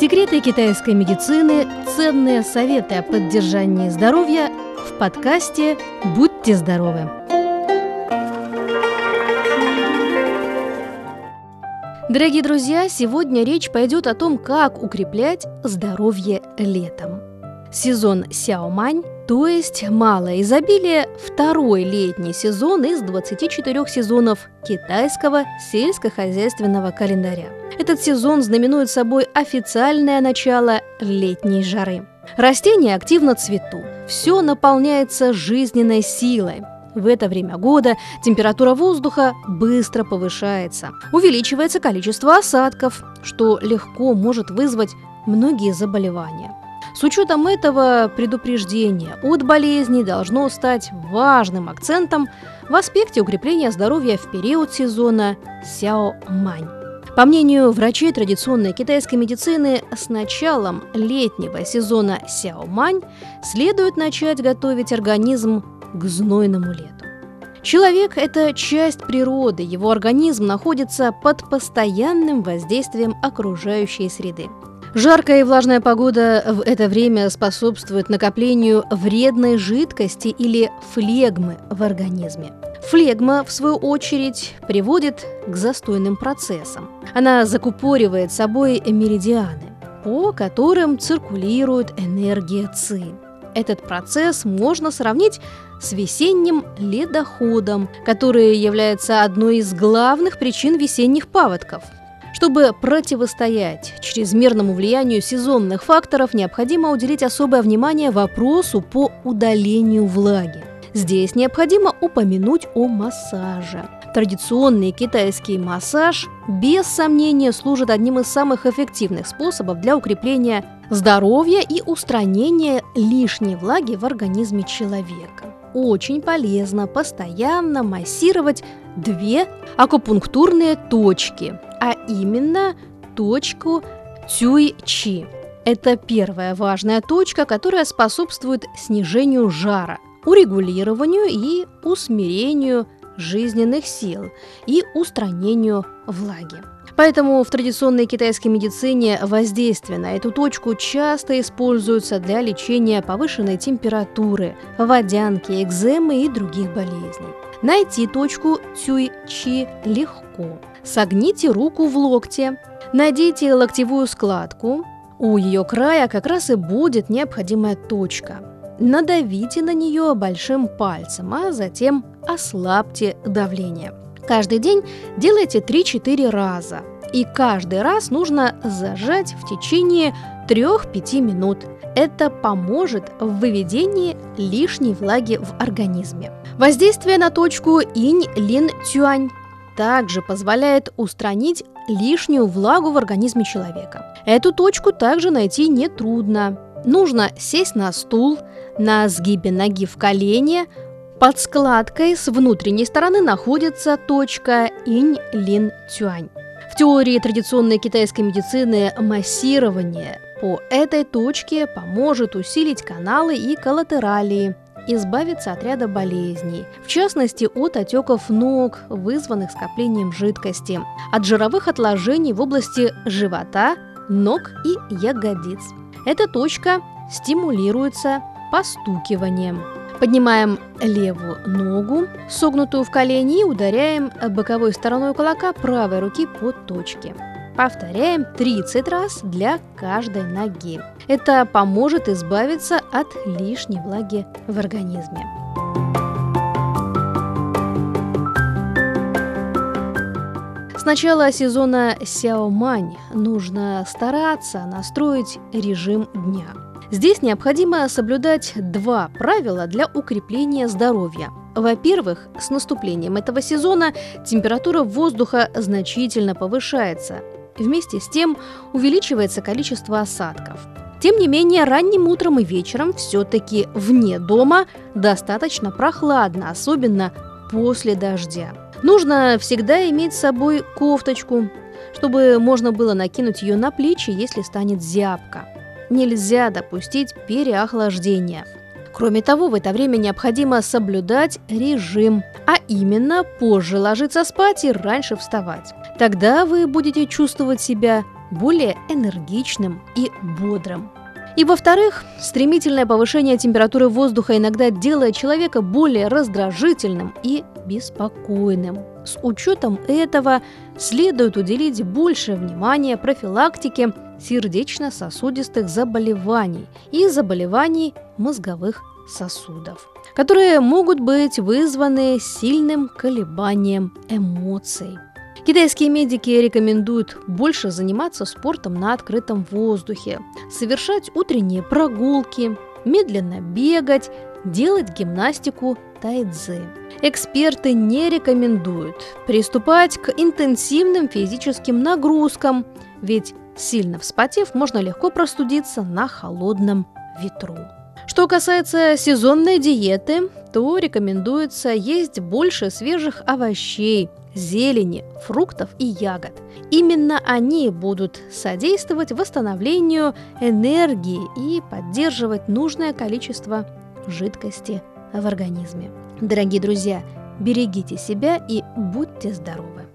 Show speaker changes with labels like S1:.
S1: Секреты китайской медицины, ценные советы о поддержании здоровья в подкасте «Будьте здоровы». Дорогие друзья, сегодня речь пойдет о том, как укреплять здоровье летом. Сезон Сяомань то есть малое изобилие – второй летний сезон из 24 сезонов китайского сельскохозяйственного календаря. Этот сезон знаменует собой официальное начало летней жары. Растения активно цветут, все наполняется жизненной силой. В это время года температура воздуха быстро повышается, увеличивается количество осадков, что легко может вызвать многие заболевания. С учетом этого предупреждение от болезней должно стать важным акцентом в аспекте укрепления здоровья в период сезона Сяо-Мань. По мнению врачей традиционной китайской медицины, с началом летнего сезона Сяо-Мань следует начать готовить организм к знойному лету. Человек – это часть природы, его организм находится под постоянным воздействием окружающей среды. Жаркая и влажная погода в это время способствует накоплению вредной жидкости или флегмы в организме. Флегма, в свою очередь, приводит к застойным процессам. Она закупоривает собой меридианы, по которым циркулирует энергия ЦИ. Этот процесс можно сравнить с весенним ледоходом, который является одной из главных причин весенних паводков – чтобы противостоять чрезмерному влиянию сезонных факторов, необходимо уделить особое внимание вопросу по удалению влаги. Здесь необходимо упомянуть о массаже. Традиционный китайский массаж без сомнения служит одним из самых эффективных способов для укрепления здоровья и устранения лишней влаги в организме человека. Очень полезно постоянно массировать две акупунктурные точки а именно точку Цюй-Чи. Это первая важная точка, которая способствует снижению жара, урегулированию и усмирению жизненных сил и устранению влаги. Поэтому в традиционной китайской медицине воздействие на эту точку часто используется для лечения повышенной температуры, водянки, экземы и других болезней. Найти точку Цюй-Чи легко – Согните руку в локте, найдите локтевую складку, у ее края как раз и будет необходимая точка. Надавите на нее большим пальцем, а затем ослабьте давление. Каждый день делайте 3-4 раза. И каждый раз нужно зажать в течение 3-5 минут. Это поможет в выведении лишней влаги в организме. Воздействие на точку инь-лин-тюань также позволяет устранить лишнюю влагу в организме человека. Эту точку также найти нетрудно. Нужно сесть на стул, на сгибе ноги в колене, под складкой с внутренней стороны находится точка инь-лин-тюань. В теории традиционной китайской медицины массирование по этой точке поможет усилить каналы и коллатералии, избавиться от ряда болезней, в частности от отеков ног, вызванных скоплением жидкости, от жировых отложений в области живота, ног и ягодиц. Эта точка стимулируется постукиванием. Поднимаем левую ногу, согнутую в колени, и ударяем боковой стороной кулака правой руки по точке. Повторяем 30 раз для каждой ноги. Это поможет избавиться от лишней влаги в организме. С начала сезона Сяомань нужно стараться настроить режим дня. Здесь необходимо соблюдать два правила для укрепления здоровья. Во-первых, с наступлением этого сезона температура воздуха значительно повышается, Вместе с тем увеличивается количество осадков. Тем не менее, ранним утром и вечером все-таки вне дома достаточно прохладно, особенно после дождя. Нужно всегда иметь с собой кофточку, чтобы можно было накинуть ее на плечи, если станет зябко. Нельзя допустить переохлаждения. Кроме того, в это время необходимо соблюдать режим, а именно позже ложиться спать и раньше вставать. Тогда вы будете чувствовать себя более энергичным и бодрым. И во-вторых, стремительное повышение температуры воздуха иногда делает человека более раздражительным и беспокойным. С учетом этого следует уделить больше внимания профилактике сердечно-сосудистых заболеваний и заболеваний мозговых сосудов, которые могут быть вызваны сильным колебанием эмоций. Китайские медики рекомендуют больше заниматься спортом на открытом воздухе, совершать утренние прогулки, медленно бегать, делать гимнастику тайцзи. Эксперты не рекомендуют приступать к интенсивным физическим нагрузкам, ведь сильно вспотев, можно легко простудиться на холодном ветру. Что касается сезонной диеты, то рекомендуется есть больше свежих овощей, зелени, фруктов и ягод. Именно они будут содействовать восстановлению энергии и поддерживать нужное количество жидкости в организме. Дорогие друзья, берегите себя и будьте здоровы!